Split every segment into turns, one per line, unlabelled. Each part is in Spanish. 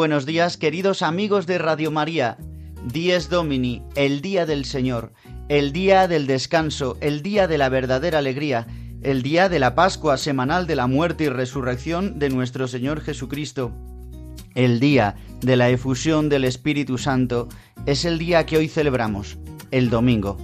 Buenos días, queridos amigos de Radio María. Dies Domini, el día del Señor, el día del descanso, el día de la verdadera alegría, el día de la Pascua semanal de la muerte y resurrección de nuestro Señor Jesucristo. El día de la efusión del Espíritu Santo es el día que hoy celebramos, el domingo.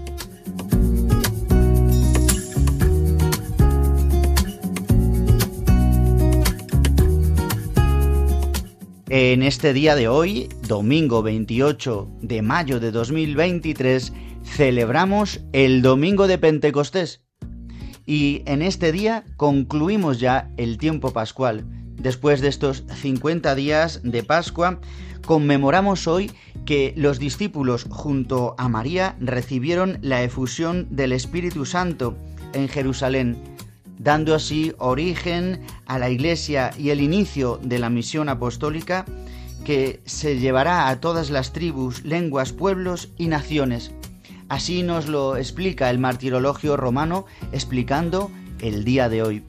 En este día de hoy, domingo 28 de mayo de 2023, celebramos el domingo de Pentecostés. Y en este día concluimos ya el tiempo pascual. Después de estos 50 días de Pascua, conmemoramos hoy que los discípulos junto a María recibieron la efusión del Espíritu Santo en Jerusalén dando así origen a la Iglesia y el inicio de la misión apostólica que se llevará a todas las tribus, lenguas, pueblos y naciones. Así nos lo explica el martirologio romano explicando el día de hoy.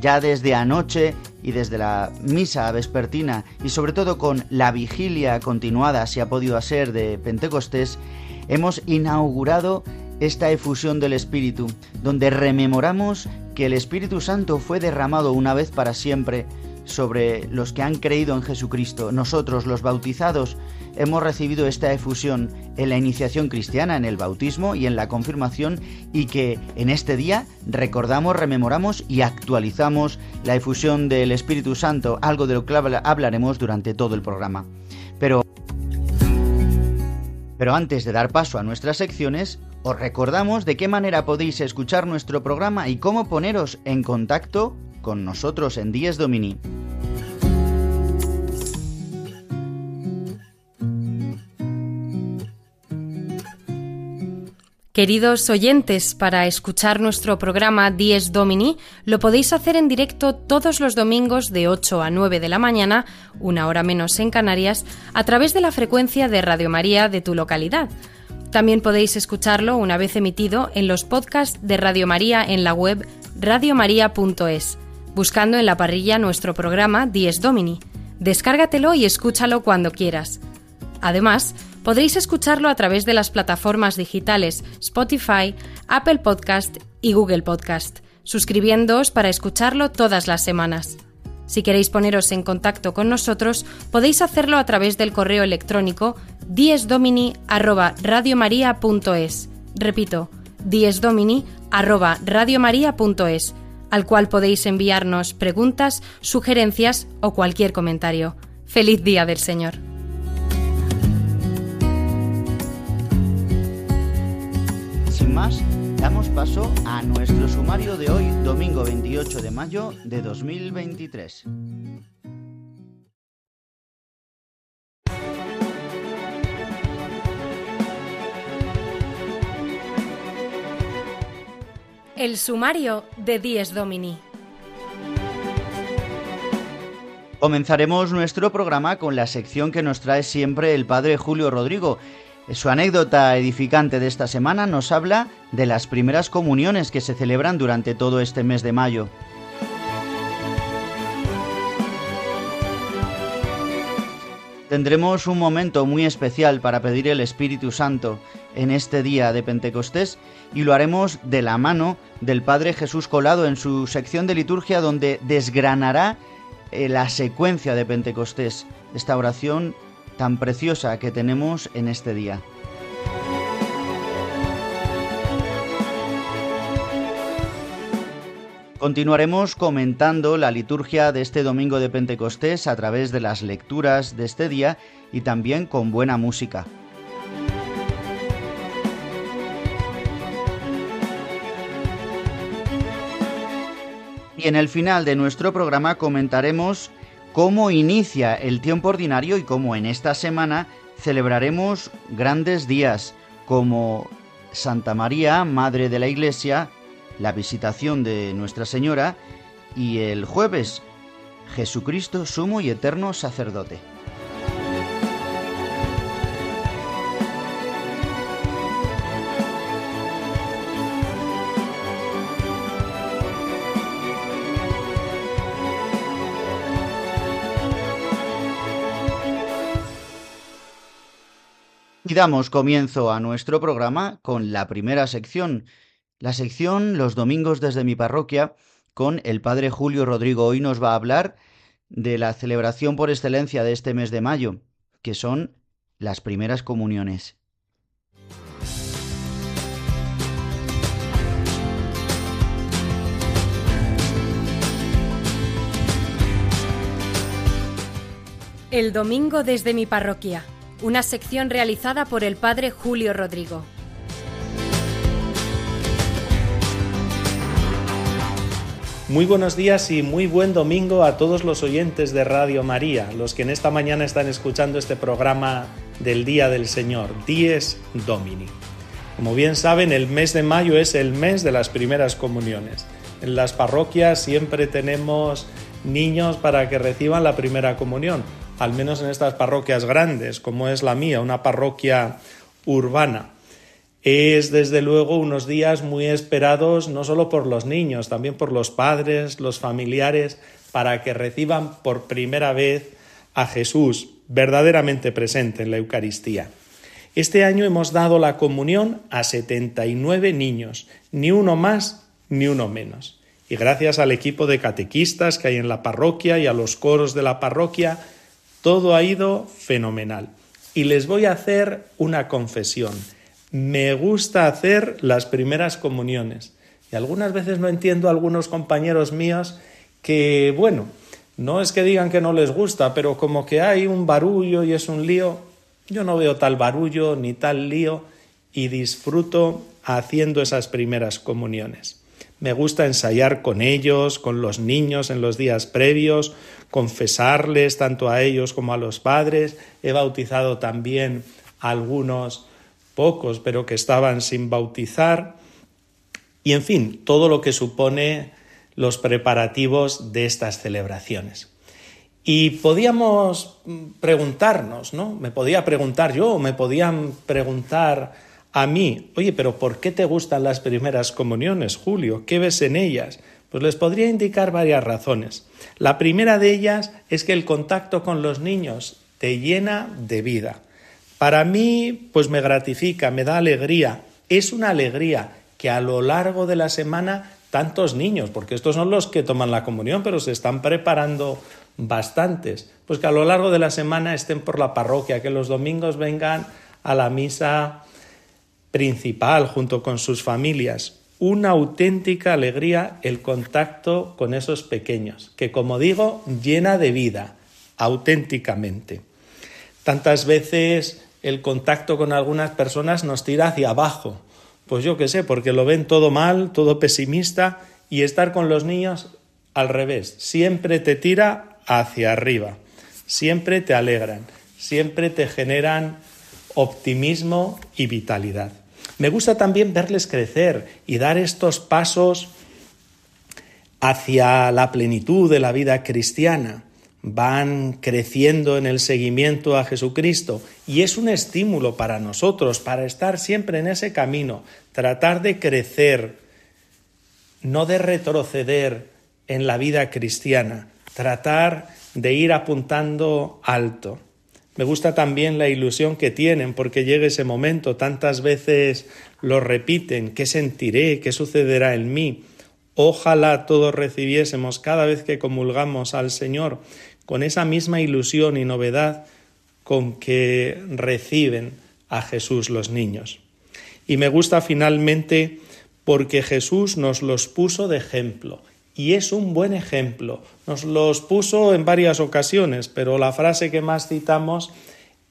Ya desde anoche y desde la misa vespertina y sobre todo con la vigilia continuada, si ha podido ser, de Pentecostés, hemos inaugurado esta efusión del Espíritu, donde rememoramos que el Espíritu Santo fue derramado una vez para siempre sobre los que han creído en Jesucristo. Nosotros, los bautizados, hemos recibido esta efusión en la iniciación cristiana, en el bautismo y en la confirmación, y que en este día recordamos, rememoramos y actualizamos la efusión del Espíritu Santo, algo de lo que hablaremos durante todo el programa. Pero, pero antes de dar paso a nuestras secciones, os recordamos de qué manera podéis escuchar nuestro programa y cómo poneros en contacto con nosotros en Dies Domini.
Queridos oyentes, para escuchar nuestro programa Dies Domini lo podéis hacer en directo todos los domingos de 8 a 9 de la mañana, una hora menos en Canarias, a través de la frecuencia de Radio María de tu localidad también podéis escucharlo una vez emitido en los podcasts de Radio María en la web radiomaria.es, buscando en la parrilla nuestro programa Dies Domini. Descárgatelo y escúchalo cuando quieras. Además, podréis escucharlo a través de las plataformas digitales Spotify, Apple Podcast y Google Podcast, suscribiendoos para escucharlo todas las semanas. Si queréis poneros en contacto con nosotros, podéis hacerlo a través del correo electrónico diesdomini@radiomaria.es. Repito, diesdomini@radiomaria.es, al cual podéis enviarnos preguntas, sugerencias o cualquier comentario. Feliz día del Señor.
Sin más, damos paso a nuestro sumario de hoy, domingo 28 de mayo de 2023.
El sumario de Dies Domini.
Comenzaremos nuestro programa con la sección que nos trae siempre el padre Julio Rodrigo. Su anécdota edificante de esta semana nos habla de las primeras comuniones que se celebran durante todo este mes de mayo. Tendremos un momento muy especial para pedir el Espíritu Santo en este día de Pentecostés y lo haremos de la mano del Padre Jesús Colado en su sección de liturgia donde desgranará eh, la secuencia de Pentecostés, esta oración tan preciosa que tenemos en este día. Continuaremos comentando la liturgia de este domingo de Pentecostés a través de las lecturas de este día y también con buena música. Y en el final de nuestro programa comentaremos cómo inicia el tiempo ordinario y cómo en esta semana celebraremos grandes días como Santa María, Madre de la Iglesia, la visitación de Nuestra Señora y el jueves Jesucristo sumo y eterno sacerdote. Damos comienzo a nuestro programa con la primera sección, la sección Los domingos desde mi parroquia con el padre Julio Rodrigo. Hoy nos va a hablar de la celebración por excelencia de este mes de mayo, que son las primeras comuniones.
El domingo desde mi parroquia, una sección realizada por el padre Julio Rodrigo.
Muy buenos días y muy buen domingo a todos los oyentes de Radio María, los que en esta mañana están escuchando este programa del Día del Señor, Dies Domini. Como bien saben, el mes de mayo es el mes de las primeras comuniones. En las parroquias siempre tenemos niños para que reciban la primera comunión, al menos en estas parroquias grandes, como es la mía, una parroquia urbana. Es desde luego unos días muy esperados no solo por los niños, también por los padres, los familiares, para que reciban por primera vez a Jesús verdaderamente presente en la Eucaristía. Este año hemos dado la comunión a 79 niños, ni uno más ni uno menos. Y gracias al equipo de catequistas que hay en la parroquia y a los coros de la parroquia, todo ha ido fenomenal. Y les voy a hacer una confesión me gusta hacer las primeras comuniones. Y algunas veces no entiendo a algunos compañeros míos que, bueno, no es que digan que no les gusta, pero como que hay un barullo y es un lío, yo no veo tal barullo ni tal lío y disfruto haciendo esas primeras comuniones. Me gusta ensayar con ellos, con los niños en los días previos, confesarles tanto a ellos como a los padres. He bautizado también a algunos pocos, pero que estaban sin bautizar, y en fin, todo lo que supone los preparativos de estas celebraciones. Y podíamos preguntarnos, ¿no? Me podía preguntar yo, me podían preguntar a mí, oye, pero ¿por qué te gustan las primeras comuniones, Julio? ¿Qué ves en ellas? Pues les podría indicar varias razones. La primera de ellas es que el contacto con los niños te llena de vida. Para mí, pues me gratifica, me da alegría. Es una alegría que a lo largo de la semana tantos niños, porque estos son los que toman la comunión, pero se están preparando bastantes, pues que a lo largo de la semana estén por la parroquia, que los domingos vengan a la misa principal junto con sus familias. Una auténtica alegría el contacto con esos pequeños, que como digo, llena de vida, auténticamente. Tantas veces el contacto con algunas personas nos tira hacia abajo. Pues yo qué sé, porque lo ven todo mal, todo pesimista, y estar con los niños al revés. Siempre te tira hacia arriba, siempre te alegran, siempre te generan optimismo y vitalidad. Me gusta también verles crecer y dar estos pasos hacia la plenitud de la vida cristiana van creciendo en el seguimiento a Jesucristo y es un estímulo para nosotros, para estar siempre en ese camino, tratar de crecer, no de retroceder en la vida cristiana, tratar de ir apuntando alto. Me gusta también la ilusión que tienen porque llega ese momento, tantas veces lo repiten, ¿qué sentiré? ¿Qué sucederá en mí? Ojalá todos recibiésemos cada vez que comulgamos al Señor con esa misma ilusión y novedad con que reciben a Jesús los niños. Y me gusta finalmente porque Jesús nos los puso de ejemplo y es un buen ejemplo. Nos los puso en varias ocasiones, pero la frase que más citamos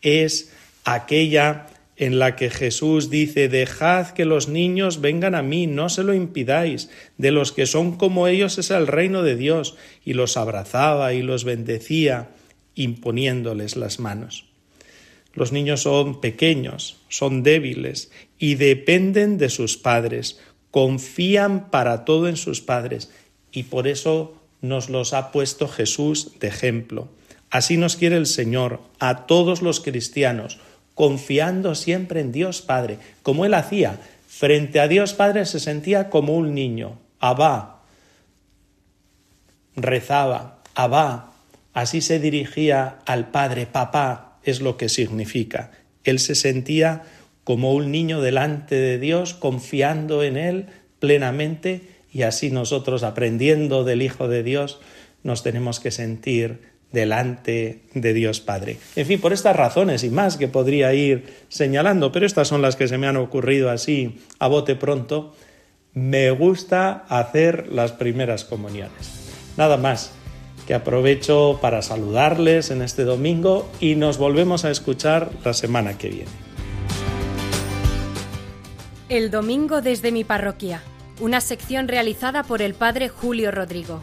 es aquella en la que Jesús dice Dejad que los niños vengan a mí, no se lo impidáis, de los que son como ellos es el reino de Dios, y los abrazaba y los bendecía, imponiéndoles las manos. Los niños son pequeños, son débiles y dependen de sus padres, confían para todo en sus padres y por eso nos los ha puesto Jesús de ejemplo. Así nos quiere el Señor a todos los cristianos, confiando siempre en Dios Padre, como Él hacía. Frente a Dios Padre se sentía como un niño. Abba. Rezaba. Abba. Así se dirigía al Padre. Papá es lo que significa. Él se sentía como un niño delante de Dios, confiando en Él plenamente y así nosotros aprendiendo del Hijo de Dios nos tenemos que sentir delante de Dios Padre. En fin, por estas razones y más que podría ir señalando, pero estas son las que se me han ocurrido así a bote pronto, me gusta hacer las primeras comuniones. Nada más, que aprovecho para saludarles en este domingo y nos volvemos a escuchar la semana que viene.
El domingo desde mi parroquia una sección realizada por el padre Julio Rodrigo.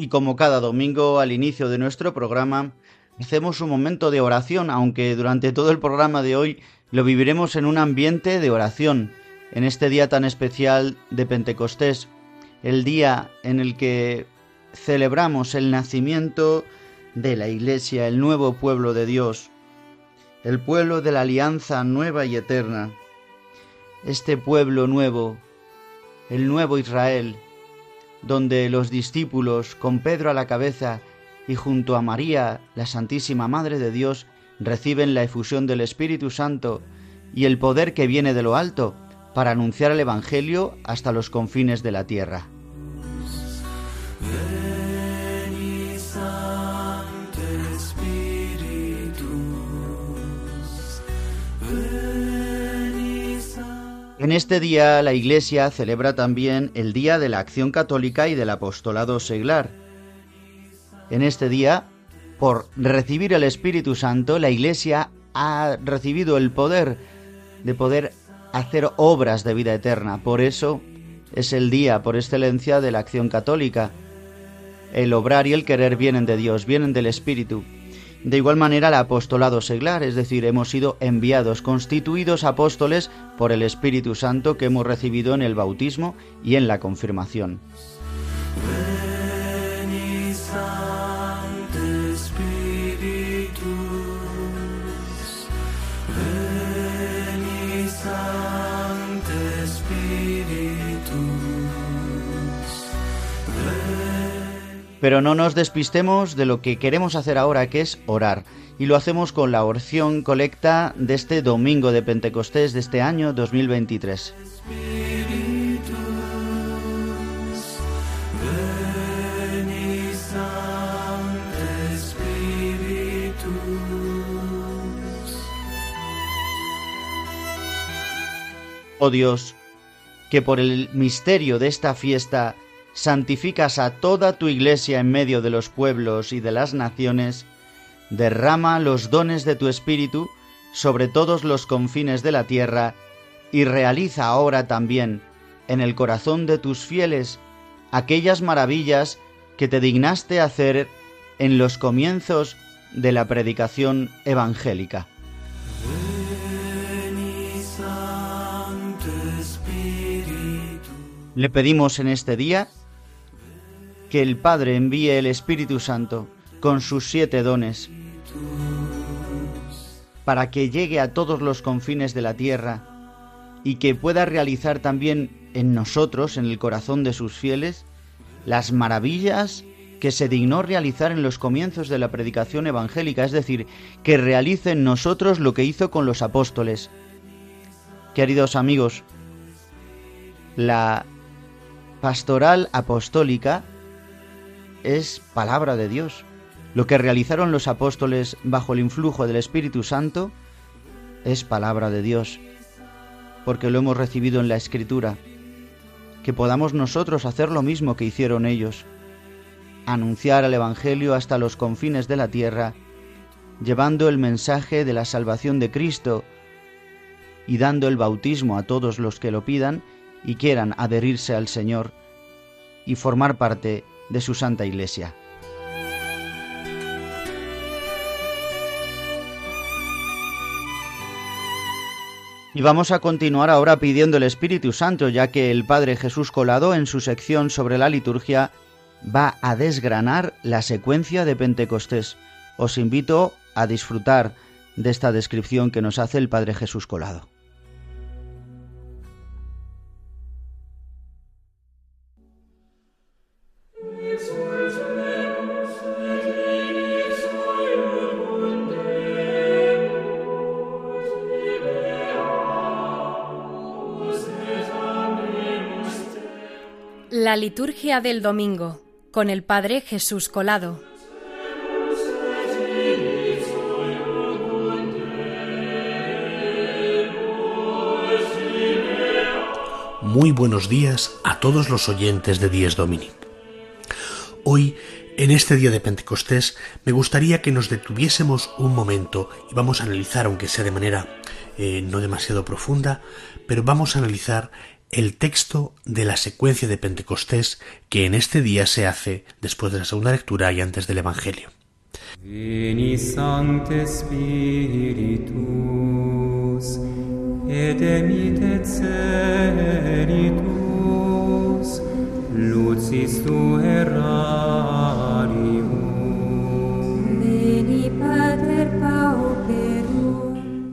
Y como cada domingo al inicio de nuestro programa, hacemos un momento de oración, aunque durante todo el programa de hoy lo viviremos en un ambiente de oración, en este día tan especial de Pentecostés, el día en el que celebramos el nacimiento de la Iglesia, el nuevo pueblo de Dios, el pueblo de la alianza nueva y eterna, este pueblo nuevo, el nuevo Israel, donde los discípulos, con Pedro a la cabeza y junto a María, la Santísima Madre de Dios, reciben la efusión del Espíritu Santo y el poder que viene de lo alto para anunciar el Evangelio hasta los confines de la tierra. En este día la Iglesia celebra también el Día de la Acción Católica y del Apostolado Seglar. En este día, por recibir el Espíritu Santo, la Iglesia ha recibido el poder de poder hacer obras de vida eterna. Por eso es el día por excelencia de la acción católica. El obrar y el querer vienen de Dios, vienen del Espíritu. De igual manera el apostolado seglar, es decir, hemos sido enviados, constituidos apóstoles por el Espíritu Santo que hemos recibido en el bautismo y en la confirmación. Pero no nos despistemos de lo que queremos hacer ahora, que es orar. Y lo hacemos con la oración colecta de este domingo de Pentecostés de este año 2023. Oh Dios, que por el misterio de esta fiesta santificas a toda tu iglesia en medio de los pueblos y de las naciones, derrama los dones de tu Espíritu sobre todos los confines de la tierra, y realiza ahora también en el corazón de tus fieles aquellas maravillas que te dignaste hacer en los comienzos de la predicación evangélica. Le pedimos en este día que el Padre envíe el Espíritu Santo con sus siete dones para que llegue a todos los confines de la tierra y que pueda realizar también en nosotros, en el corazón de sus fieles, las maravillas que se dignó realizar en los comienzos de la predicación evangélica, es decir, que realice en nosotros lo que hizo con los apóstoles. Queridos amigos, la pastoral apostólica es palabra de Dios. Lo que realizaron los apóstoles bajo el influjo del Espíritu Santo es palabra de Dios, porque lo hemos recibido en la Escritura. Que podamos nosotros hacer lo mismo que hicieron ellos, anunciar el Evangelio hasta los confines de la tierra, llevando el mensaje de la salvación de Cristo y dando el bautismo a todos los que lo pidan y quieran adherirse al Señor y formar parte de su Santa Iglesia. Y vamos a continuar ahora pidiendo el Espíritu Santo, ya que el Padre Jesús Colado en su sección sobre la liturgia va a desgranar la secuencia de Pentecostés. Os invito a disfrutar de esta descripción que nos hace el Padre Jesús Colado.
La liturgia del domingo con el Padre Jesús Colado.
Muy buenos días a todos los oyentes de Dies Domini. Hoy, en este día de Pentecostés, me gustaría que nos detuviésemos un momento y vamos a analizar, aunque sea de manera eh, no demasiado profunda, pero vamos a analizar el texto de la secuencia de Pentecostés que en este día se hace después de la segunda lectura y antes del Evangelio.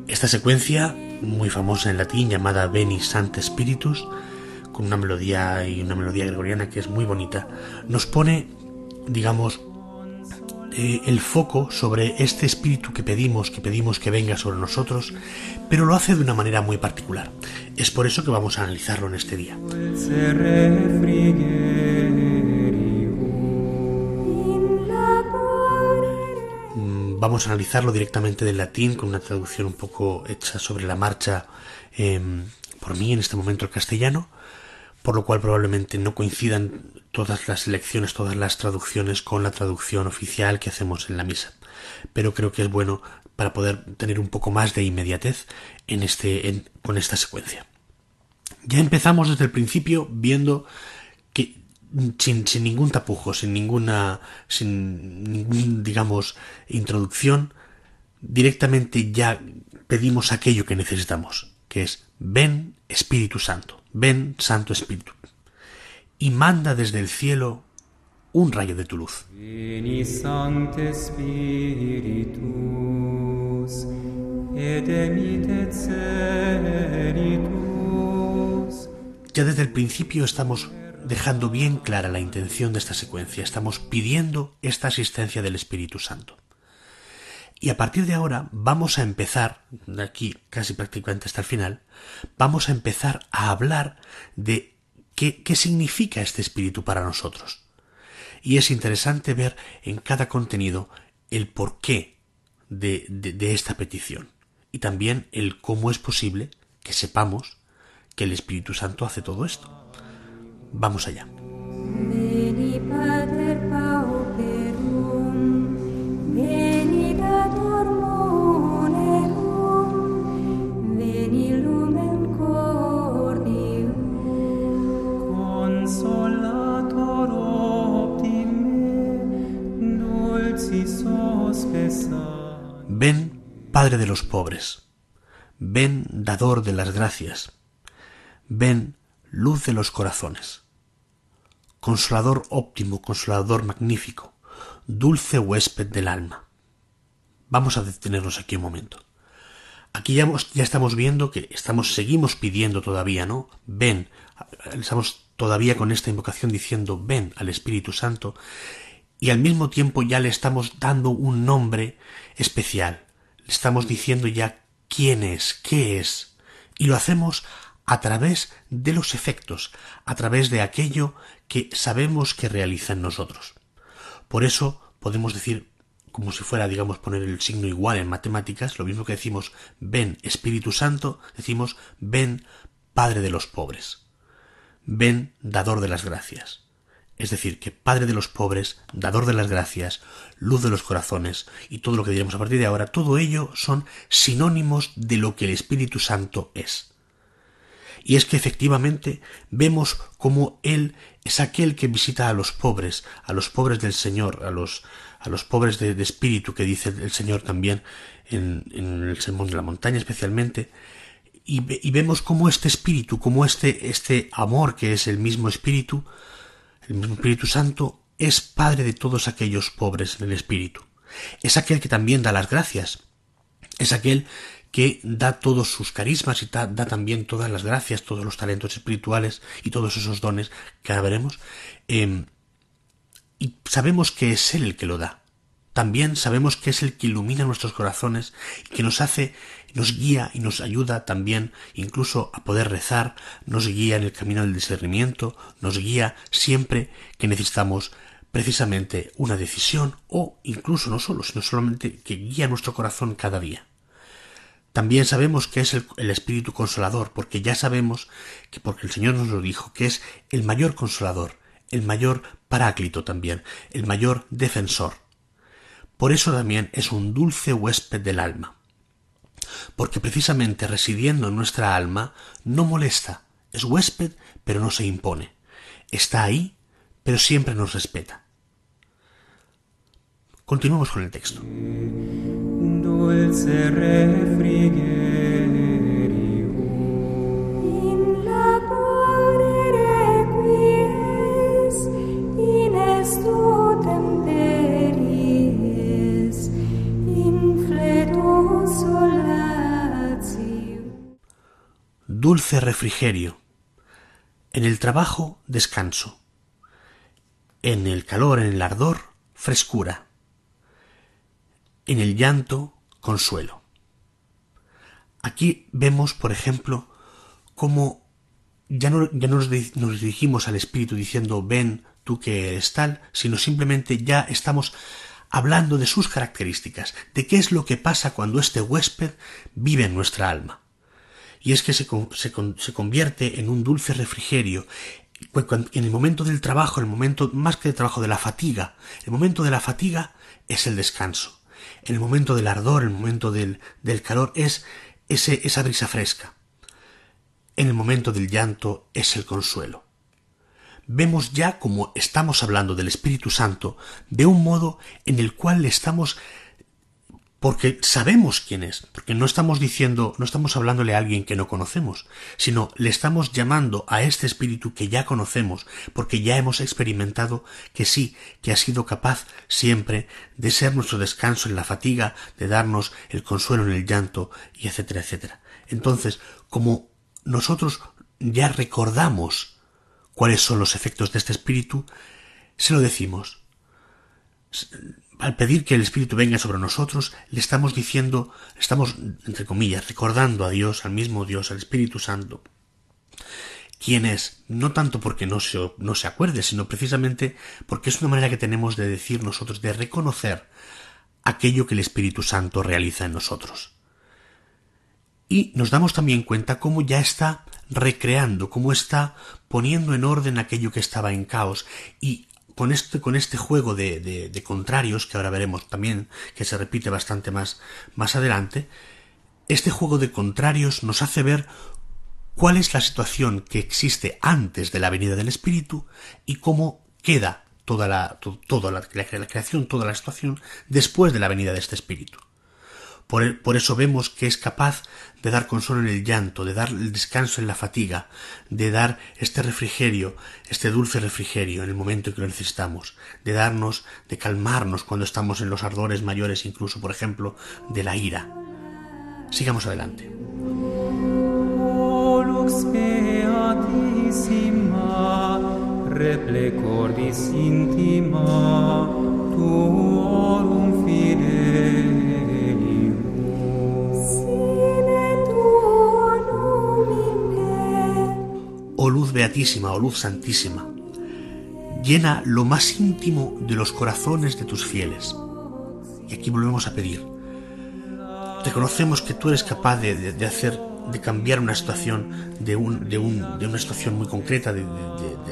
Esta secuencia muy famosa en latín llamada Veni Sancte Spiritus, con una melodía y una melodía gregoriana que es muy bonita, nos pone, digamos, eh, el foco sobre este espíritu que pedimos, que pedimos que venga sobre nosotros, pero lo hace de una manera muy particular. Es por eso que vamos a analizarlo en este día. Vamos a analizarlo directamente del latín con una traducción un poco hecha sobre la marcha em, por mí en este momento el castellano, por lo cual probablemente no coincidan todas las lecciones, todas las traducciones con la traducción oficial que hacemos en la misa. Pero creo que es bueno para poder tener un poco más de inmediatez en este, con esta secuencia. Ya empezamos desde el principio viendo sin, ningún tapujo, sin ninguna, sin ningún, digamos, introducción, directamente ya pedimos aquello que necesitamos, que es ven Espíritu Santo, ven Santo Espíritu, y manda desde el cielo un rayo de tu luz. Ya desde el principio estamos dejando bien clara la intención de esta secuencia. Estamos pidiendo esta asistencia del Espíritu Santo. Y a partir de ahora vamos a empezar, de aquí casi prácticamente hasta el final, vamos a empezar a hablar de qué, qué significa este Espíritu para nosotros. Y es interesante ver en cada contenido el porqué de, de, de esta petición y también el cómo es posible que sepamos que el Espíritu Santo hace todo esto. Vamos allá. Ven, Padre de los pobres. Ven, dador de las gracias. Ven, luz de los corazones. Consolador óptimo, consolador magnífico, dulce huésped del alma. Vamos a detenernos aquí un momento. Aquí ya, estamos viendo que estamos, seguimos pidiendo todavía, ¿no? Ven, estamos todavía con esta invocación diciendo ven al Espíritu Santo y al mismo tiempo ya le estamos dando un nombre especial. Le estamos diciendo ya quién es, qué es. Y lo hacemos a través de los efectos, a través de aquello que sabemos que realiza en nosotros. Por eso podemos decir, como si fuera, digamos, poner el signo igual en matemáticas, lo mismo que decimos ven Espíritu Santo, decimos ven Padre de los pobres, ven dador de las gracias. Es decir, que Padre de los pobres, dador de las gracias, luz de los corazones y todo lo que diremos a partir de ahora, todo ello son sinónimos de lo que el Espíritu Santo es. Y es que efectivamente vemos como Él es aquel que visita a los pobres, a los pobres del Señor, a los, a los pobres de, espíritu que dice el Señor también en, el Sermón de la Montaña especialmente, y, vemos como este espíritu, como este, este amor que es el mismo espíritu, el mismo Espíritu Santo es Padre de todos aquellos pobres en el Espíritu. Es aquel que también da las gracias. Es aquel que da todos sus carismas y da, también todas las gracias, todos los talentos espirituales y todos esos dones que veremos. Em, y sabemos que es Él el que lo da. También sabemos que es el que ilumina nuestros corazones y que nos hace, nos guía y nos ayuda también incluso a poder rezar, nos guía en el camino del discernimiento, nos guía siempre que necesitamos precisamente una decisión o incluso no solo, sino solamente que guía nuestro corazón cada día. También sabemos que es el, Espíritu Consolador, porque ya sabemos que porque el Señor nos lo dijo, que es el mayor consolador, el mayor paráclito también, el mayor defensor. Por eso también es un dulce huésped del alma. Porque precisamente residiendo en nuestra alma no molesta, es huésped pero no se impone. Está ahí, pero siempre nos respeta. Continuamos con el texto. Dulce dulce refrigerio. En el trabajo, descanso. En el calor, en el ardor, frescura. En el llanto, consuelo. Aquí vemos, por ejemplo, cómo ya no, ya nos, nos dirigimos al Espíritu diciendo ven tú que eres tal, sino simplemente ya estamos hablando de sus características, de qué es lo que pasa cuando este huésped vive en nuestra alma y es que se, se, convierte en un dulce refrigerio en el momento del trabajo, el momento más que de trabajo de la fatiga, el momento de la fatiga es el descanso. En el momento del ardor, el momento del, del calor es ese, esa brisa fresca. En el momento del llanto es el consuelo. Vemos ya como estamos hablando del Espíritu Santo de un modo en el cual le estamos porque sabemos quién es, porque no estamos diciendo, no estamos hablándole a alguien que no conocemos, sino le estamos llamando a este espíritu que ya conocemos, porque ya hemos experimentado que sí, que ha sido capaz siempre de ser nuestro descanso en la fatiga, de darnos el consuelo en el llanto, y etcétera, etcétera. Entonces, como nosotros ya recordamos cuáles son los efectos de este espíritu, se lo decimos al pedir que el Espíritu venga sobre nosotros, le estamos diciendo, estamos, entre comillas, recordando a Dios, al mismo Dios, al Espíritu Santo, quién es, no tanto porque no se, no se acuerde, sino precisamente porque es una manera que tenemos de decir nosotros, de reconocer aquello que el Espíritu Santo realiza en nosotros. Y nos damos también cuenta cómo ya está recreando, cómo está poniendo en orden aquello que estaba en caos y con este, con este juego de, de, contrarios, que ahora veremos también, que se repite bastante más, más adelante, este juego de contrarios nos hace ver cuál es la situación que existe antes de la venida del Espíritu y cómo queda toda la, la creación, toda la situación después de la venida de este Espíritu. Por, por, eso vemos que es capaz de dar consuelo en el llanto, de dar el descanso en la fatiga, de dar este refrigerio, este dulce refrigerio en el momento en que lo necesitamos, de darnos, de calmarnos cuando estamos en los ardores mayores, incluso, por ejemplo, de la ira. Sigamos adelante. Oh luz beatísima, oh luz santísima, llena lo más íntimo de los corazones de tus fieles. Y aquí volvemos a pedir. Reconocemos que tú eres capaz de, hacer de cambiar una situación de, de, un, de una situación muy concreta de,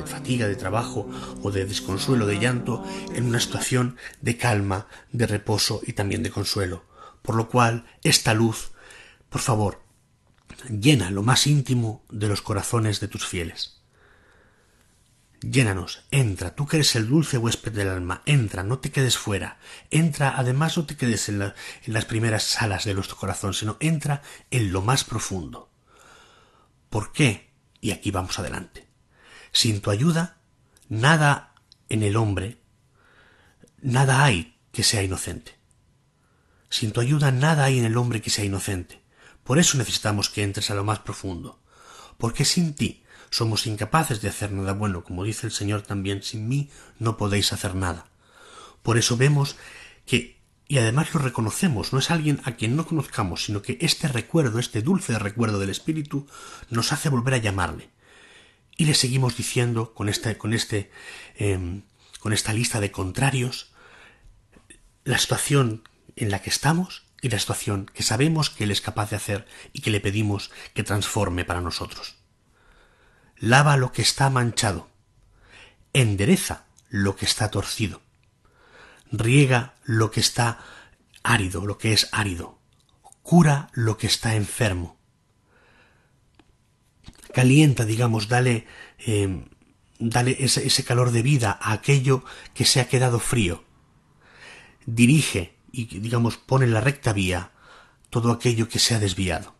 fatiga, de trabajo o de desconsuelo, de llanto, en una situación de calma, de reposo y también de consuelo. Por lo cual, esta luz, por favor, llena lo más íntimo de los corazones de tus fieles. Llénanos, entra, tú que eres el dulce huésped del alma, entra, no te quedes fuera, entra, además no te quedes en, en, las primeras salas de nuestro corazón, sino entra en lo más profundo. ¿Por qué? Y aquí vamos adelante. Sin tu ayuda, nada en el hombre, nada hay que sea inocente. Sin tu ayuda, nada hay en el hombre que sea inocente. Por eso necesitamos que entres a lo más profundo. Porque sin ti somos incapaces de hacer nada bueno, como dice el Señor también, sin mí no podéis hacer nada. Por eso vemos que, y además lo reconocemos, no es alguien a quien no conozcamos, sino que este recuerdo, este dulce recuerdo del Espíritu, nos hace volver a llamarle. Y le seguimos diciendo con este, con este, eh, con esta lista de contrarios, la situación en la que estamos y la situación que sabemos que Él es capaz de hacer y que le pedimos que transforme para nosotros. Lava lo que está manchado, endereza lo que está torcido, riega lo que está árido, lo que es árido, cura lo que está enfermo, calienta, digamos, dale, eh, dale ese, ese calor de vida a aquello que se ha quedado frío, dirige y, digamos, pone en la recta vía todo aquello que se ha desviado.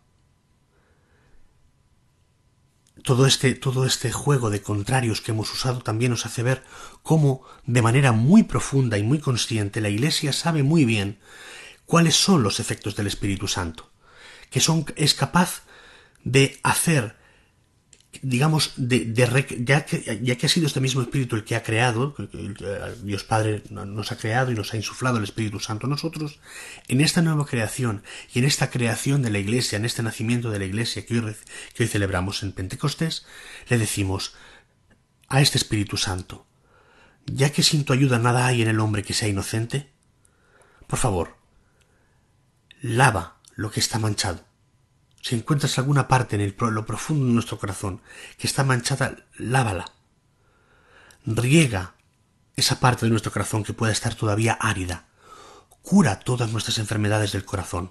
todo este, todo este juego de contrarios que hemos usado también nos hace ver cómo, de manera muy profunda y muy consciente, la Iglesia sabe muy bien cuáles son los efectos del Espíritu Santo, que son, es capaz de hacer digamos, de, ya, que, ya que ha sido este mismo Espíritu el que ha creado, Dios Padre nos ha creado y nos ha insuflado el Espíritu Santo a nosotros, en esta nueva creación y en esta creación de la Iglesia, en este nacimiento de la Iglesia que hoy, que hoy celebramos en Pentecostés, le decimos a este Espíritu Santo, ya que sin tu ayuda nada hay en el hombre que sea inocente, por favor, lava lo que está manchado si encuentras alguna parte en el, lo profundo de nuestro corazón que está manchada, lávala. Riega esa parte de nuestro corazón que pueda estar todavía árida. Cura todas nuestras enfermedades del corazón.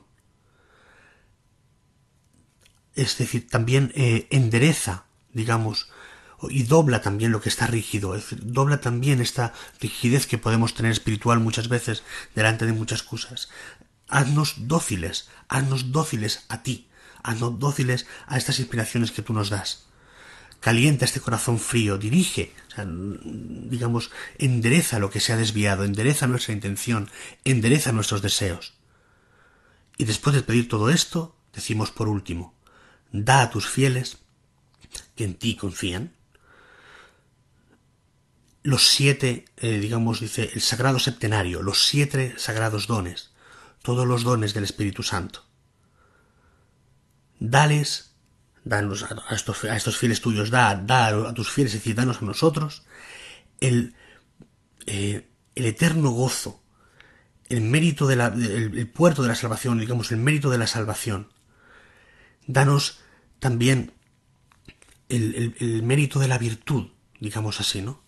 Es decir, también eh, endereza, digamos, y dobla también lo que está rígido, es decir, dobla también esta rigidez que podemos tener espiritual muchas veces delante de muchas cosas. Haznos dóciles, haznos dóciles a ti, haznos dóciles a estas inspiraciones que tú nos das. Calienta este corazón frío, dirige, digamos, endereza lo que se ha desviado, endereza nuestra intención, endereza nuestros deseos. Y después de pedir todo esto, decimos por último, da a tus fieles, que en ti confían, los siete, eh, digamos, dice el sagrado septenario, los siete sagrados dones, todos los dones del Espíritu Santo dales, danos a estos, a estos fieles tuyos, da, da a tus fieles, es decir, danos a nosotros el, eh, el eterno gozo, el mérito de el, puerto de la salvación, digamos, el mérito de la salvación. Danos también el, el, mérito de la virtud, digamos así, ¿no?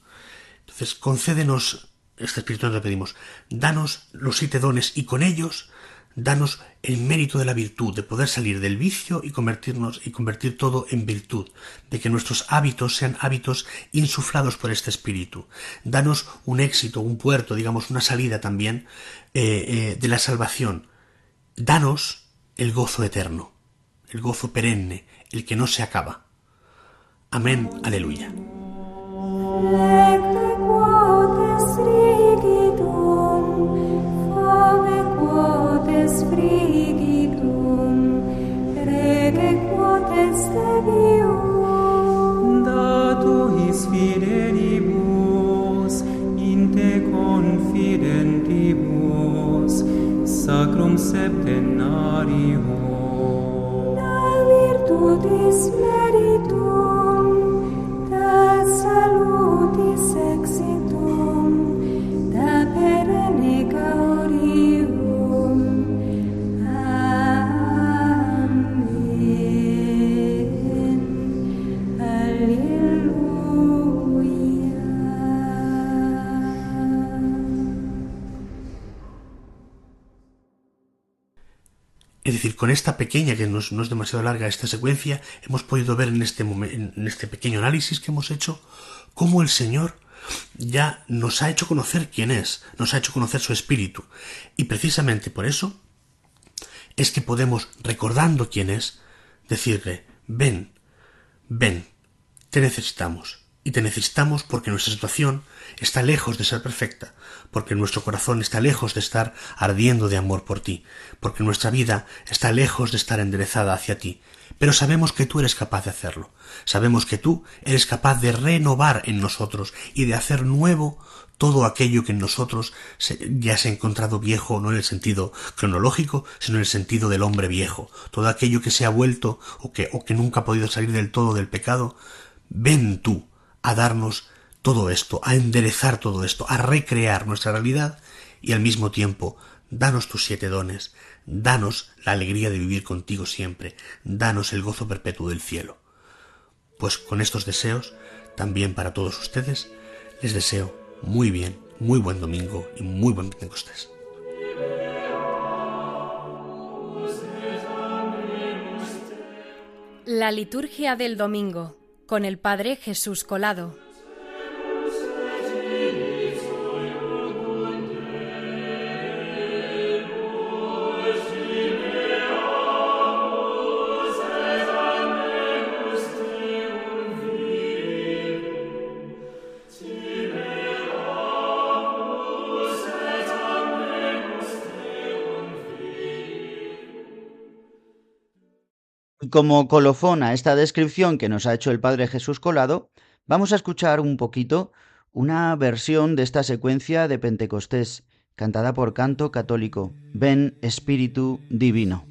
Entonces, concédenos, este espíritu nos pedimos, danos los siete dones y con ellos danos el mérito de la virtud, de poder salir del vicio y convertirnos y convertir todo en virtud, de que nuestros hábitos sean hábitos insuflados por este espíritu. Danos un éxito, un puerto, digamos, una salida también eh, eh, de la salvación danos el gozo eterno, el gozo perenne, el que no se acaba. Amén, aleluya.
Septenario.
Da virtutis meritum,
Es decir, con esta pequeña, que no es, demasiado larga esta secuencia, hemos podido ver en este, en este pequeño análisis que hemos hecho cómo el Señor ya nos ha hecho conocer quién es, nos ha hecho conocer su espíritu. Y precisamente por eso es que podemos, recordando quién es, decirle, ven, ven, te necesitamos. Y te necesitamos porque nuestra situación está lejos de ser perfecta, porque nuestro corazón está lejos de estar ardiendo de amor por ti, porque nuestra vida está lejos de estar enderezada hacia ti. Pero sabemos que tú eres capaz de hacerlo. Sabemos que tú eres capaz de renovar en nosotros y de hacer nuevo todo aquello que en nosotros ya se ha encontrado viejo, no en el sentido cronológico, sino en el sentido del hombre viejo. Todo aquello que se ha vuelto o que, o que nunca ha podido salir del todo del pecado, ven tú a darnos todo esto, a enderezar todo esto, a recrear nuestra realidad y al mismo tiempo danos tus siete dones, danos la alegría de vivir contigo siempre, danos el gozo perpetuo del cielo. Pues con estos deseos, también para todos ustedes, les deseo muy bien, muy buen domingo y muy buen Pentecostés.
La liturgia del domingo con el Padre Jesús Colado.
Como colofón a esta descripción que nos ha hecho el Padre Jesús Colado, vamos a escuchar un poquito una versión de esta secuencia de Pentecostés, cantada por canto católico. Ven Espíritu Divino.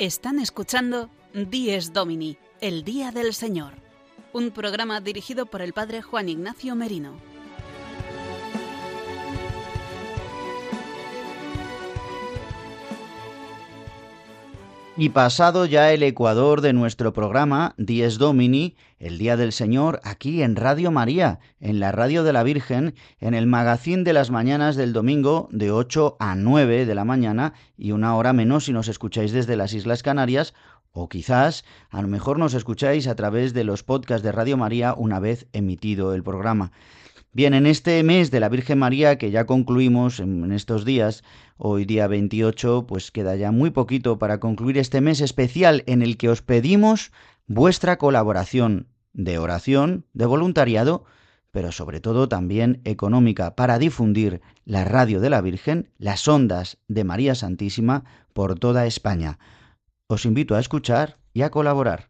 Están escuchando Dies Domini, el Día del Señor, un programa dirigido por el Padre Juan Ignacio Merino.
Y pasado ya el ecuador de nuestro programa, Dies Domini, el Día del Señor, aquí en Radio María, en la Radio de la Virgen, en el magazín de las mañanas del domingo, de 8 a 9 de la mañana, y una hora menos si nos escucháis desde las Islas Canarias, o quizás a lo mejor nos escucháis a través de los podcasts de Radio María una vez emitido el programa. Bien, en este mes de la Virgen María que ya concluimos en estos días, hoy día 28, pues queda ya muy poquito para concluir este mes especial en el que os pedimos vuestra colaboración de oración, de voluntariado, pero sobre todo también económica para difundir la radio de la Virgen, las ondas de María Santísima por toda España. Os invito a escuchar y a colaborar.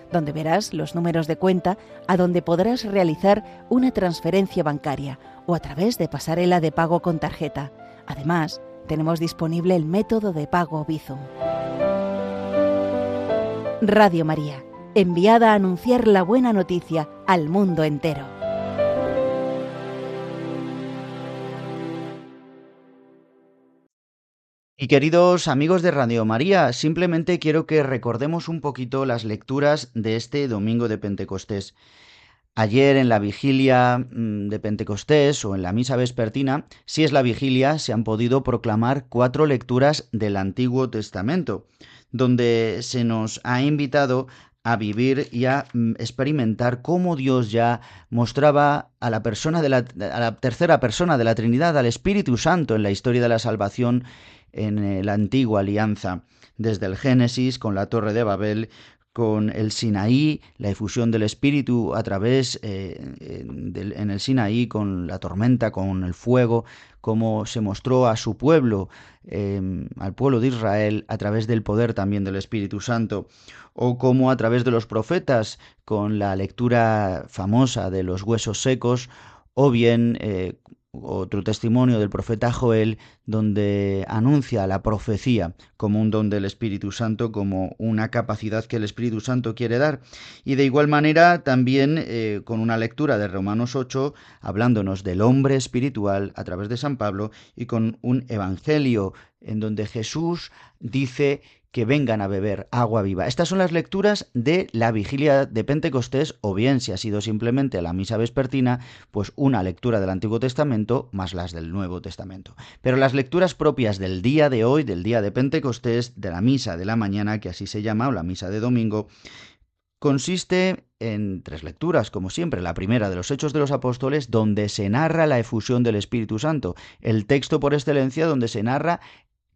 donde verás los números de cuenta a donde podrás realizar una transferencia bancaria o a través de pasarela de pago con tarjeta. Además, tenemos disponible el método de pago Bizum. Radio María, enviada a anunciar la buena noticia al mundo entero.
Y queridos amigos de Radio María, simplemente quiero que recordemos un poquito las lecturas de este domingo de Pentecostés. Ayer en la vigilia mm, de Pentecostés o en la misa vespertina, si es la vigilia, se han podido proclamar cuatro lecturas del Antiguo Testamento, donde se nos ha invitado a vivir y a mm, experimentar cómo Dios ya mostraba a la persona de la, a la tercera persona de la Trinidad, al Espíritu Santo en la historia de la salvación en la antigua alianza, desde el Génesis con la Torre de Babel, con el Sinaí, la efusión del Espíritu a través eh, en el Sinaí, con la tormenta, con el fuego, como se mostró a su pueblo, em, al pueblo de Israel, a través del poder también del Espíritu Santo, o como a través de los profetas, con la lectura famosa de los huesos secos, o bien eh, otro testimonio del profeta Joel donde anuncia la profecía como un don del Espíritu Santo, como una capacidad que el Espíritu Santo quiere dar. Y de igual manera también eh, con una lectura de Romanos 8, hablándonos del hombre espiritual a través de San Pablo y con un evangelio en donde Jesús dice que vengan a beber agua viva. Estas son las lecturas de la vigilia de Pentecostés, o bien si ha sido simplemente la misa vespertina, pues una lectura del Antiguo Testamento más las del Nuevo Testamento. Pero las lecturas propias del día de hoy, del día de Pentecostés, de la misa de la mañana, que así se llama, o la misa de domingo, consiste en tres lecturas, como siempre. La primera de los Hechos de los Apóstoles, donde se narra la efusión del Espíritu Santo. El texto por excelencia donde se narra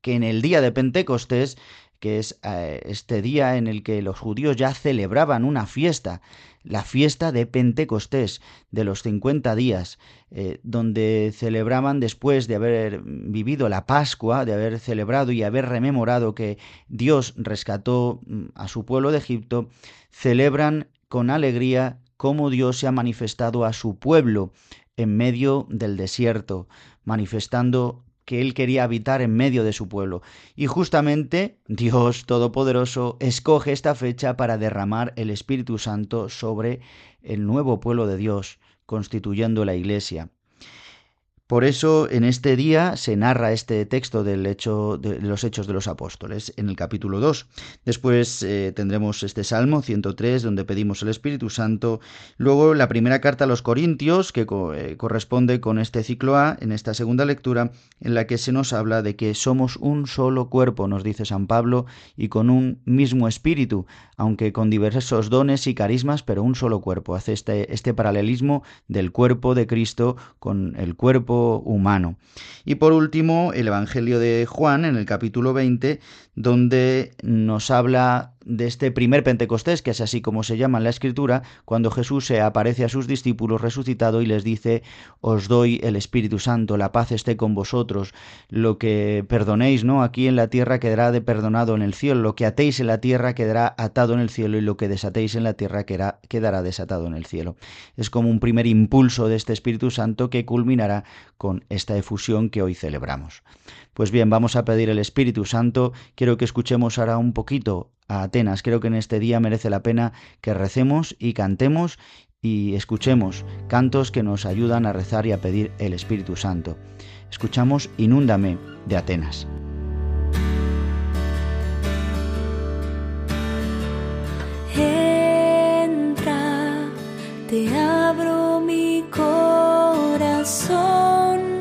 que en el día de Pentecostés que es eh, este día en el que los judíos ya celebraban una fiesta, la fiesta de Pentecostés, de los 50 días, eh, donde celebraban después de haber vivido la Pascua, de haber celebrado y haber rememorado que Dios rescató mm, a su pueblo de Egipto, celebran con alegría cómo Dios se ha manifestado a su pueblo en medio del desierto, manifestando que él quería habitar en medio de su pueblo. Y justamente Dios Todopoderoso escoge esta fecha para derramar el Espíritu Santo sobre el nuevo pueblo de Dios, constituyendo la Iglesia. Por eso en este día se narra este texto del hecho de los Hechos de los Apóstoles en el capítulo 2. Después eh, tendremos este Salmo 103 donde pedimos el Espíritu Santo. Luego la primera carta a los Corintios que eh, corresponde con este ciclo A en esta segunda lectura en la que se nos habla de que somos un solo cuerpo, nos dice San Pablo, y con un mismo espíritu, aunque con diversos dones y carismas, pero un solo cuerpo. Hace este, este paralelismo del cuerpo de Cristo con el cuerpo humano. Y por último, el Evangelio de Juan en el capítulo 20, donde nos habla de este primer Pentecostés, que es así como se llama en la Escritura, cuando Jesús se aparece a sus discípulos resucitado y les dice, os doy el Espíritu Santo, la paz esté con vosotros, lo que perdonéis, ¿no? Aquí en la tierra quedará de perdonado en el cielo, lo que atéis en la tierra quedará atado en el cielo y lo que desatéis en la tierra quedará, quedará desatado en el cielo. Es como un primer impulso de este Espíritu Santo que culminará con esta efusión que hoy celebramos. Pues bien, vamos a pedir el Espíritu Santo. Quiero que escuchemos ahora un poquito a Atenas. Creo que en este día merece la pena que recemos y cantemos y escuchemos cantos que nos ayudan a rezar y a pedir el Espíritu Santo. Escuchamos Inúndame de Atenas.
Entra, te abro mi corazón. so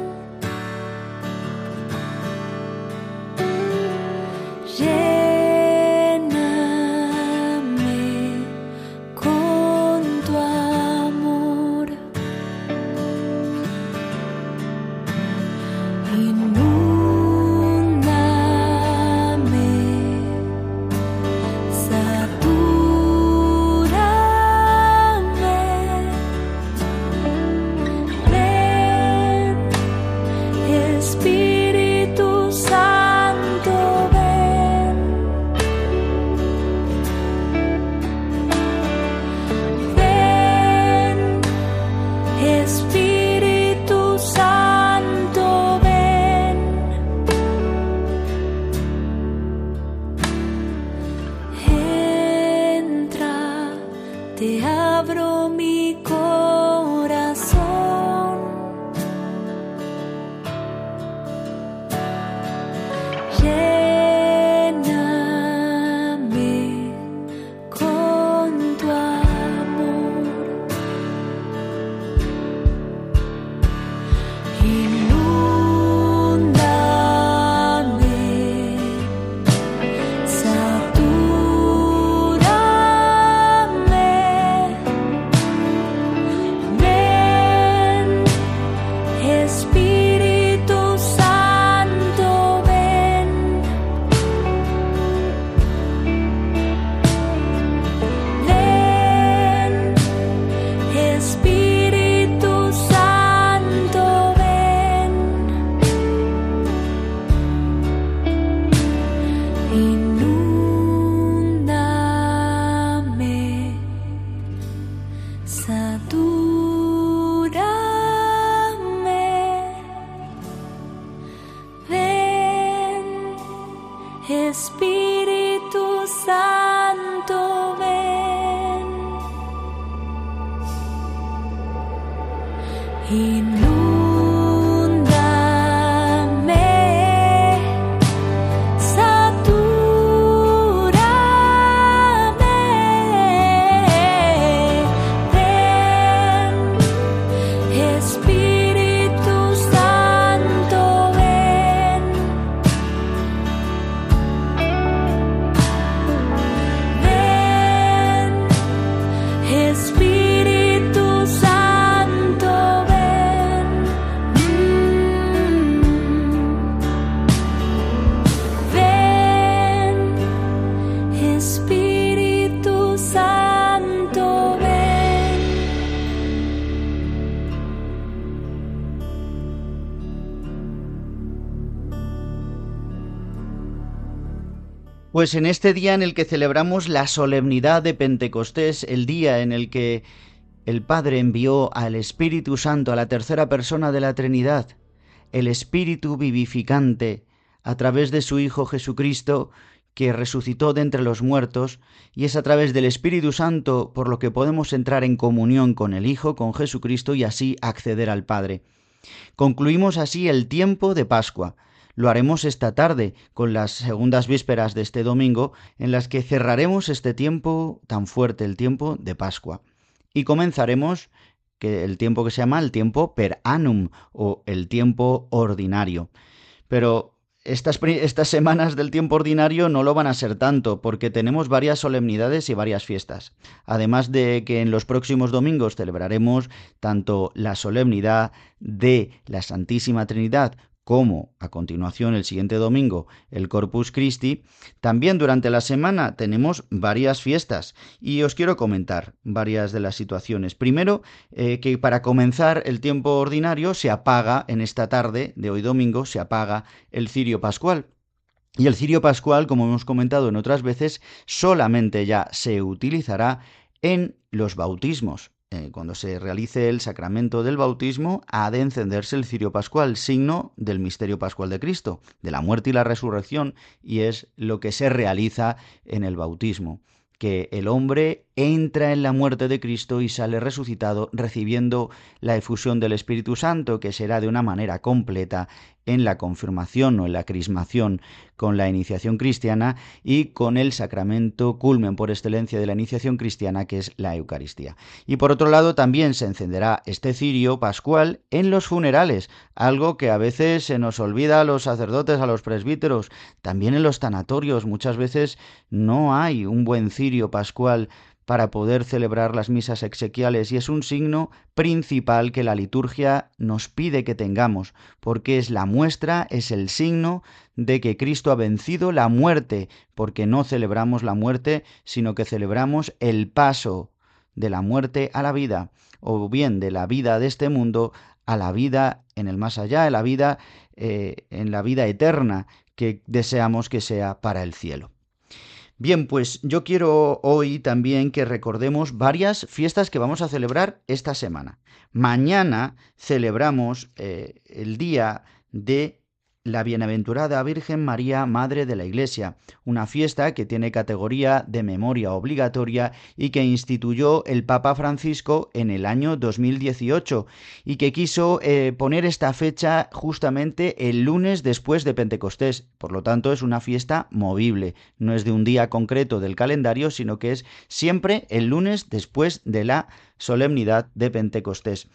Espíritu
Pues en este día en el que celebramos la solemnidad de Pentecostés, el día en el que el Padre envió al Espíritu Santo, a la tercera persona de la Trinidad, el Espíritu vivificante, a través de su Hijo Jesucristo, que resucitó de entre los muertos, y es a través del Espíritu Santo por lo que podemos entrar en comunión con el Hijo, con Jesucristo, y así acceder al Padre. Concluimos así el tiempo de Pascua. Lo haremos esta tarde, con las segundas vísperas de este domingo, en las que cerraremos este tiempo tan fuerte, el tiempo de Pascua. Y comenzaremos el tiempo que se llama el tiempo per annum o el tiempo ordinario. Pero estas, semanas del tiempo ordinario no lo van a ser tanto, porque tenemos varias solemnidades y varias fiestas. Además de que en los próximos domingos celebraremos tanto la solemnidad de la Santísima Trinidad como a continuación el siguiente domingo el Corpus Christi, también durante la semana tenemos varias fiestas y os quiero comentar varias de las situaciones. Primero, eh, que para comenzar el tiempo ordinario se apaga en esta tarde de hoy domingo, se apaga el cirio pascual. Y el cirio pascual, como hemos comentado en otras veces, solamente ya se utilizará en los bautismos. Eh, cuando se realice el sacramento del bautismo, ha de encenderse el cirio pascual, signo del misterio pascual de Cristo, de la muerte y la resurrección, y es lo que se realiza en el bautismo que el hombre entra en la muerte de Cristo y sale resucitado recibiendo la efusión del Espíritu Santo, que será de una manera completa en la confirmación o en la crismación con la iniciación cristiana y con el sacramento culmen por excelencia de la iniciación cristiana que es la Eucaristía. Y por otro lado también se encenderá este cirio pascual en los funerales, algo que a veces se nos olvida a los sacerdotes, a los presbíteros, también en los tanatorios muchas veces no hay un buen cirio pascual para poder celebrar las misas exequiales y es un signo principal que la liturgia nos pide que tengamos, porque es la muestra, es el signo de que Cristo ha vencido la muerte, porque no celebramos la muerte, sino que celebramos el paso de la muerte a la vida, o bien de la vida de este mundo a la vida en el más allá, en la vida eh, en la vida eterna que deseamos que sea para el cielo. Bien, pues yo quiero hoy también que recordemos varias fiestas que vamos a celebrar esta semana. Mañana celebramos eh, el día de la Bienaventurada Virgen María, Madre de la Iglesia, una fiesta que tiene categoría de memoria obligatoria y que instituyó el Papa Francisco en el año 2018 y que quiso eh, poner esta fecha justamente el lunes después de Pentecostés. Por lo tanto, es una fiesta movible, no es de un día concreto del calendario, sino que es siempre el lunes después de la solemnidad de Pentecostés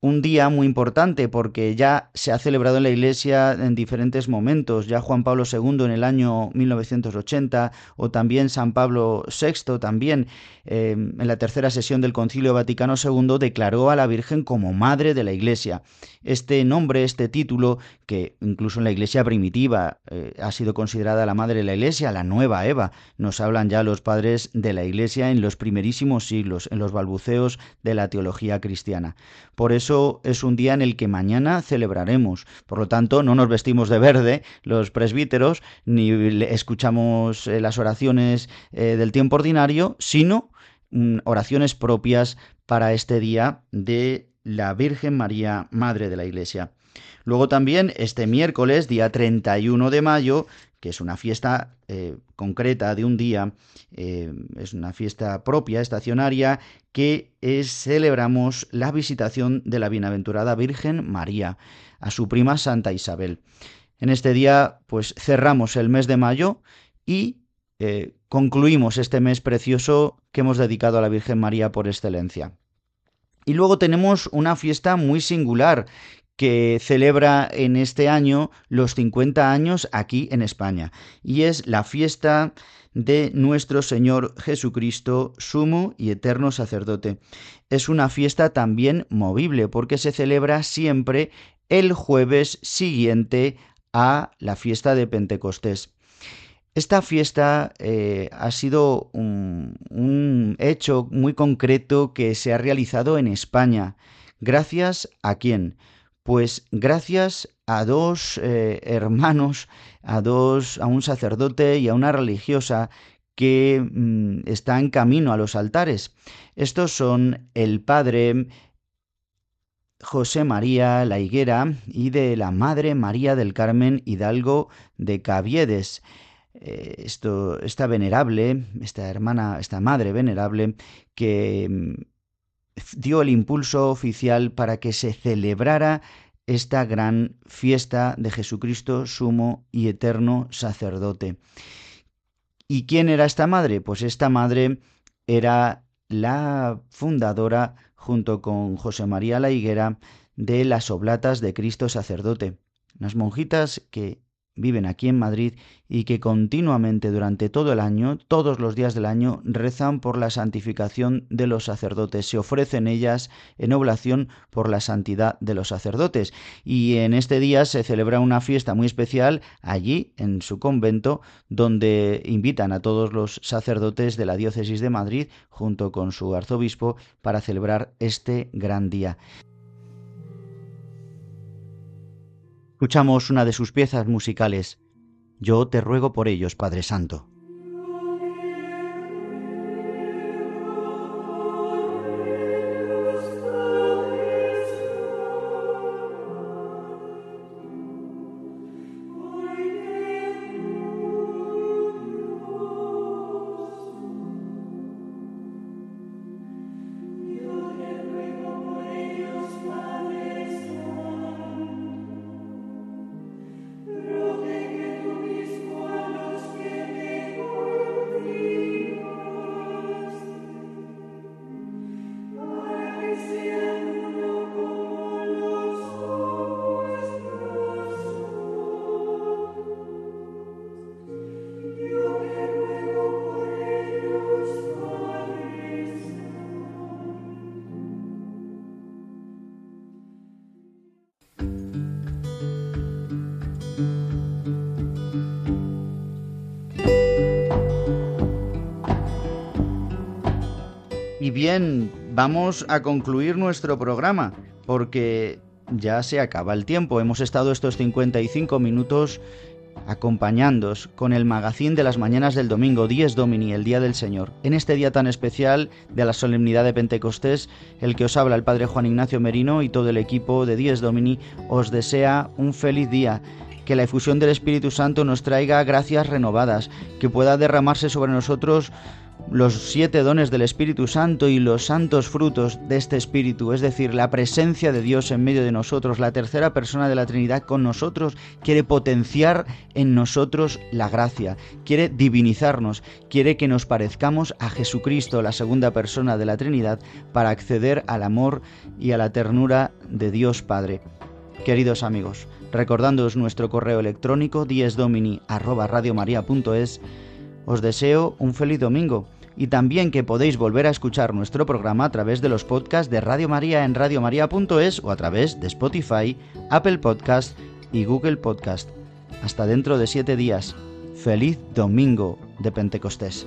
un día muy importante porque ya se ha celebrado en la Iglesia en diferentes momentos, ya Juan Pablo II en el año 1980 o también San Pablo VI también eh, en la tercera sesión del Concilio Vaticano II declaró a la Virgen como Madre de la Iglesia. Este nombre, este título, que incluso en la Iglesia primitiva eh, ha sido considerada la Madre de la Iglesia, la nueva Eva, nos hablan ya los padres de la Iglesia en los primerísimos siglos, en los balbuceos de la teología cristiana. Por eso es un día en el que mañana celebraremos. Por lo tanto, no nos vestimos de verde los presbíteros, ni escuchamos eh, las oraciones eh, del tiempo ordinario, sino mm, oraciones propias para este día de la Virgen María, Madre de la Iglesia. Luego también este miércoles, día 31 de mayo, que es una fiesta eh, concreta de un día, eh, es una fiesta propia, estacionaria, que es, celebramos la visitación de la bienaventurada Virgen María a su prima Santa Isabel. En este día, pues cerramos el mes de mayo y eh, concluimos este mes precioso que hemos dedicado a la Virgen María por excelencia. Y luego tenemos una fiesta muy singular que celebra en este año los 50 años aquí en España, y es la fiesta de nuestro Señor Jesucristo, sumo y eterno sacerdote. Es una fiesta también movible porque se celebra siempre el jueves siguiente a la fiesta de Pentecostés. Esta fiesta eh, ha sido un, un hecho muy concreto que se ha realizado en España. ¿Gracias a quién? Pues gracias a dos eh, hermanos, a dos, a un sacerdote y a una religiosa que mm, están camino a los altares. Estos son el padre José María La Higuera y de la Madre María del Carmen Hidalgo de Caviedes. Eh, esto, esta venerable, esta hermana, esta madre venerable, que mm, dio el impulso oficial para que se celebrara esta gran fiesta de Jesucristo, sumo y eterno sacerdote. ¿Y quién era esta madre? Pues esta madre era la fundadora, junto con José María La Higuera, de las Oblatas de Cristo Sacerdote, unas monjitas que viven aquí en Madrid y que continuamente durante todo el año, todos los días del año, rezan por la santificación de los sacerdotes. Se ofrecen ellas en oblación por la santidad de los sacerdotes. Y en este día se celebra una fiesta muy especial allí, en su convento, donde invitan a todos los sacerdotes de la diócesis de Madrid, junto con su arzobispo, para celebrar este gran día. Escuchamos una de sus piezas musicales. Yo te ruego por ellos, Padre Santo. Vamos a concluir nuestro programa porque ya se acaba el tiempo. Hemos estado estos 55 minutos acompañándos con el magazín de las mañanas del domingo, 10 Domini, el Día del Señor. En este día tan especial de la solemnidad de Pentecostés, el que os habla el Padre Juan Ignacio Merino y todo el equipo de 10 Domini os desea un feliz día. Que la efusión del Espíritu Santo nos traiga gracias renovadas, que pueda derramarse sobre nosotros los siete dones del Espíritu Santo y los santos frutos de este Espíritu, es decir, la presencia de Dios en medio de nosotros, la tercera persona de la Trinidad con nosotros, quiere potenciar en nosotros la gracia, quiere divinizarnos, quiere que nos parezcamos a Jesucristo, la segunda persona de la Trinidad, para acceder al amor y a la ternura de Dios Padre. Queridos amigos, recordándoos nuestro correo electrónico diesdomini@radiomaria.es, os deseo un feliz domingo y también que podéis volver a escuchar nuestro programa a través de los podcasts de Radio María en radiomaria.es o a través de Spotify, Apple Podcast y Google Podcast. Hasta dentro de siete días. Feliz domingo de Pentecostés.